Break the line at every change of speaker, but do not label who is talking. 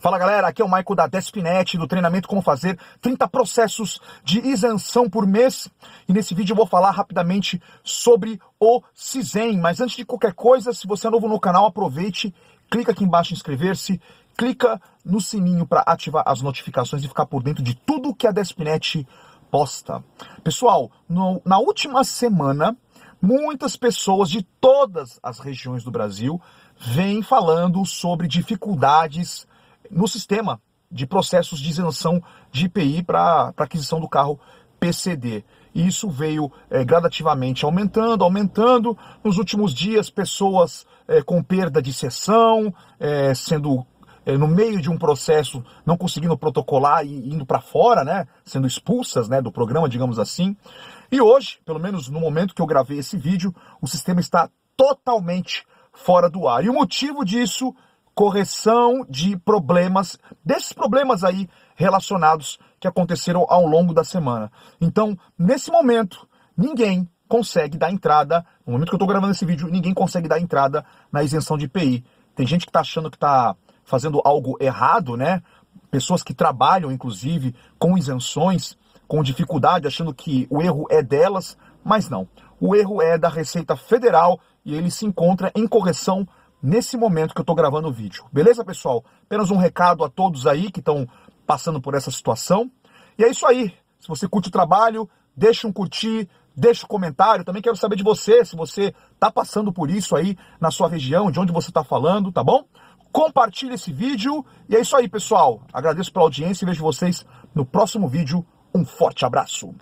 Fala galera, aqui é o Maico da Despinet, do treinamento Como Fazer 30 processos de isenção por mês. E nesse vídeo eu vou falar rapidamente sobre o CISEM. Mas antes de qualquer coisa, se você é novo no canal, aproveite, clica aqui embaixo em inscrever-se, clica no sininho para ativar as notificações e ficar por dentro de tudo que a Despinet posta. Pessoal, no, na última semana, muitas pessoas de todas as regiões do Brasil vêm falando sobre dificuldades no sistema de processos de isenção de IPI para aquisição do carro PCD. E isso veio é, gradativamente aumentando, aumentando. Nos últimos dias, pessoas é, com perda de sessão, é, sendo no meio de um processo não conseguindo protocolar e indo para fora, né, sendo expulsas, né, do programa, digamos assim. E hoje, pelo menos no momento que eu gravei esse vídeo, o sistema está totalmente fora do ar. E o motivo disso correção de problemas, desses problemas aí relacionados que aconteceram ao longo da semana. Então, nesse momento, ninguém consegue dar entrada, no momento que eu estou gravando esse vídeo, ninguém consegue dar entrada na isenção de IPI. Tem gente que está achando que está fazendo algo errado, né? Pessoas que trabalham, inclusive, com isenções, com dificuldade, achando que o erro é delas, mas não. O erro é da Receita Federal e ele se encontra em correção nesse momento que eu estou gravando o vídeo. Beleza, pessoal? Apenas um recado a todos aí que estão passando por essa situação. E é isso aí. Se você curte o trabalho, deixa um curtir, deixa um comentário. Também quero saber de você, se você está passando por isso aí na sua região, de onde você está falando, tá bom? Compartilhe esse vídeo. E é isso aí, pessoal. Agradeço pela audiência e vejo vocês no próximo vídeo. Um forte abraço.